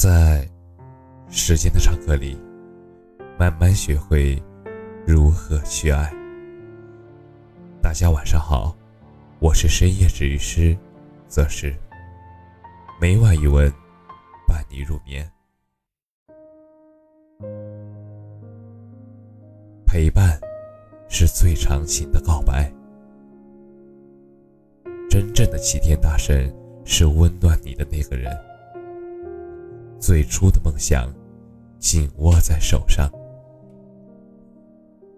在时间的长河里，慢慢学会如何去爱。大家晚上好，我是深夜治愈师，则是每晚一文伴你入眠。陪伴是最长情的告白，真正的齐天大圣是温暖你的那个人。最初的梦想，紧握在手上。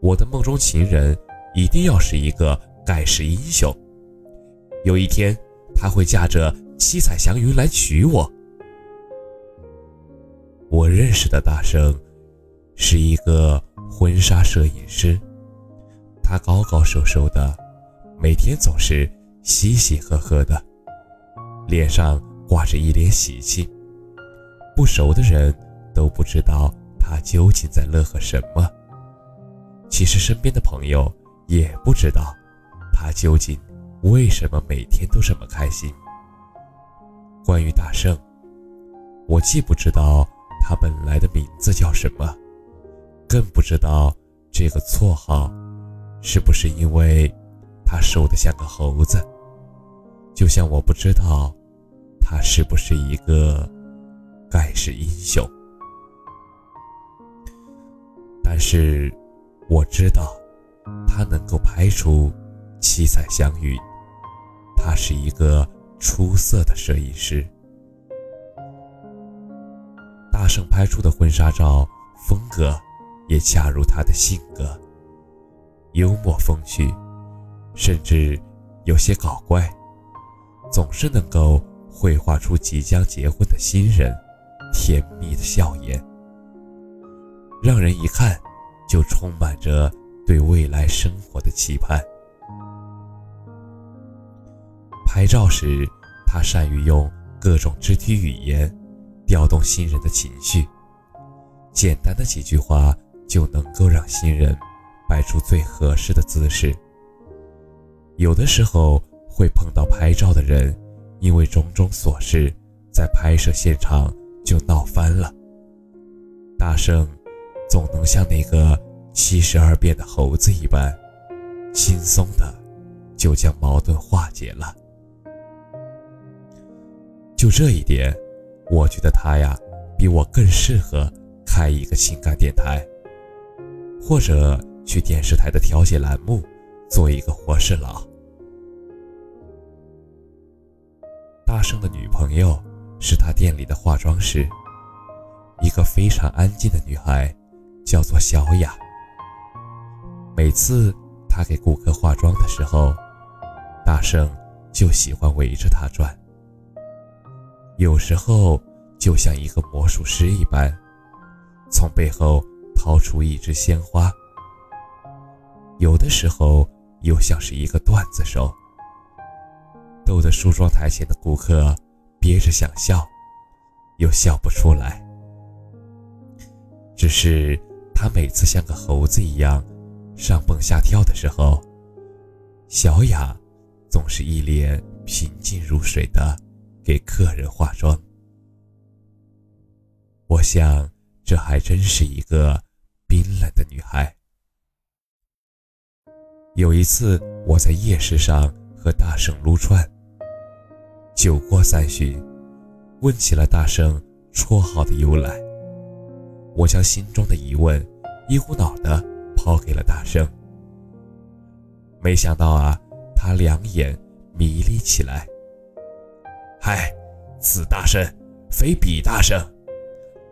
我的梦中情人一定要是一个盖世英雄。有一天，他会驾着七彩祥云来娶我。我认识的大圣，是一个婚纱摄影师。他高高瘦瘦的，每天总是嘻嘻呵呵的，脸上挂着一脸喜气。不熟的人都不知道他究竟在乐呵什么。其实身边的朋友也不知道他究竟为什么每天都这么开心。关于大圣，我既不知道他本来的名字叫什么，更不知道这个绰号是不是因为他瘦得像个猴子。就像我不知道他是不是一个。盖世英雄，但是我知道他能够拍出七彩祥云。他是一个出色的摄影师。大圣拍出的婚纱照风格也恰如他的性格，幽默风趣，甚至有些搞怪，总是能够绘画出即将结婚的新人。甜蜜的笑颜，让人一看就充满着对未来生活的期盼。拍照时，他善于用各种肢体语言调动新人的情绪，简单的几句话就能够让新人摆出最合适的姿势。有的时候会碰到拍照的人，因为种种琐事，在拍摄现场。就闹翻了。大圣总能像那个七十二变的猴子一般，轻松的就将矛盾化解了。就这一点，我觉得他呀，比我更适合开一个情感电台，或者去电视台的调解栏目做一个活事佬。大圣的女朋友。是他店里的化妆师，一个非常安静的女孩，叫做小雅。每次他给顾客化妆的时候，大圣就喜欢围着她转。有时候就像一个魔术师一般，从背后掏出一支鲜花；有的时候又像是一个段子手，逗得梳妆台前的顾客。憋着想笑，又笑不出来。只是他每次像个猴子一样上蹦下跳的时候，小雅总是一脸平静如水的给客人化妆。我想，这还真是一个冰冷的女孩。有一次，我在夜市上和大圣撸串。酒过三巡，问起了大圣绰号的由来。我将心中的疑问一股脑的抛给了大圣。没想到啊，他两眼迷离起来。嗨，此大圣非彼大圣，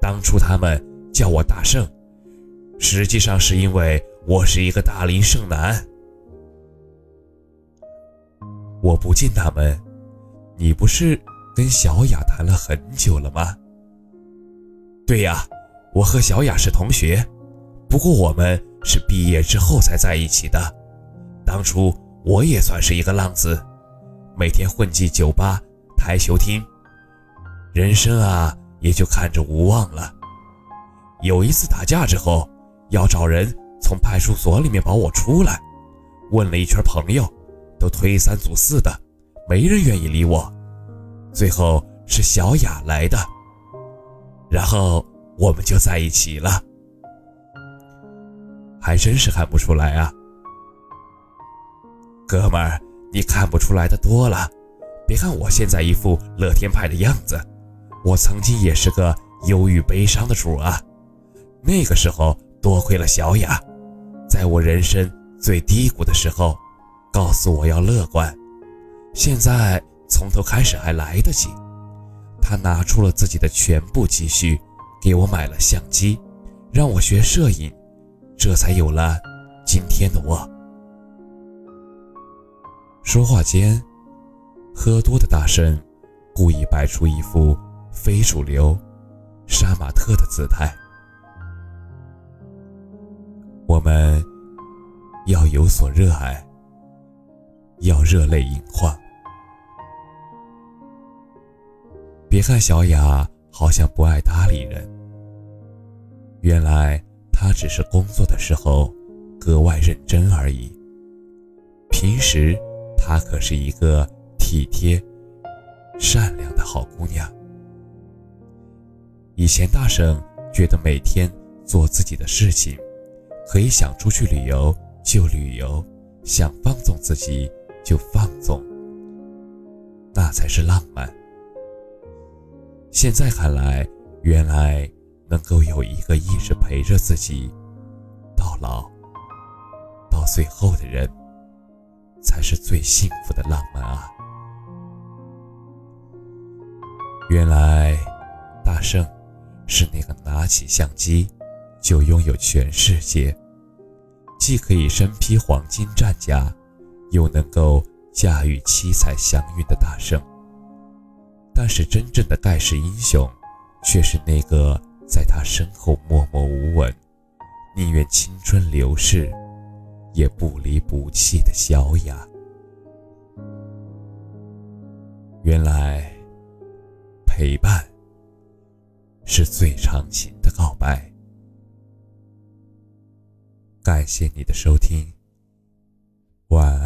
当初他们叫我大圣，实际上是因为我是一个大龄剩男。我不禁纳闷。你不是跟小雅谈了很久了吗？对呀，我和小雅是同学，不过我们是毕业之后才在一起的。当初我也算是一个浪子，每天混迹酒吧、台球厅，人生啊也就看着无望了。有一次打架之后，要找人从派出所里面保我出来，问了一圈朋友，都推三阻四的。没人愿意理我，最后是小雅来的。然后我们就在一起了。还真是看不出来啊，哥们儿，你看不出来的多了。别看我现在一副乐天派的样子，我曾经也是个忧郁悲伤的主啊。那个时候多亏了小雅，在我人生最低谷的时候，告诉我要乐观。现在从头开始还来得及。他拿出了自己的全部积蓄，给我买了相机，让我学摄影。这才有了今天的我。说话间，喝多的大圣故意摆出一副非主流、杀马特的姿态。我们要有所热爱，要热泪盈眶。别看小雅好像不爱搭理人，原来。她只是工作的时候格外认真而已。平时，她可是一个体贴、善良的好姑娘。以前大婶觉得每天做自己的事情，可以想出去旅游就旅游，想放纵自己就放纵，那才是浪漫。现在看来，原来。能够有一个一直陪着自己到老、到最后的人，才是最幸福的浪漫啊！原来大圣是那个拿起相机就拥有全世界，既可以身披黄金战甲，又能够驾驭七彩祥云的大圣。但是真正的盖世英雄，却是那个。在他身后默默无闻，宁愿青春流逝，也不离不弃的小雅。原来，陪伴是最长情的告白。感谢你的收听。晚安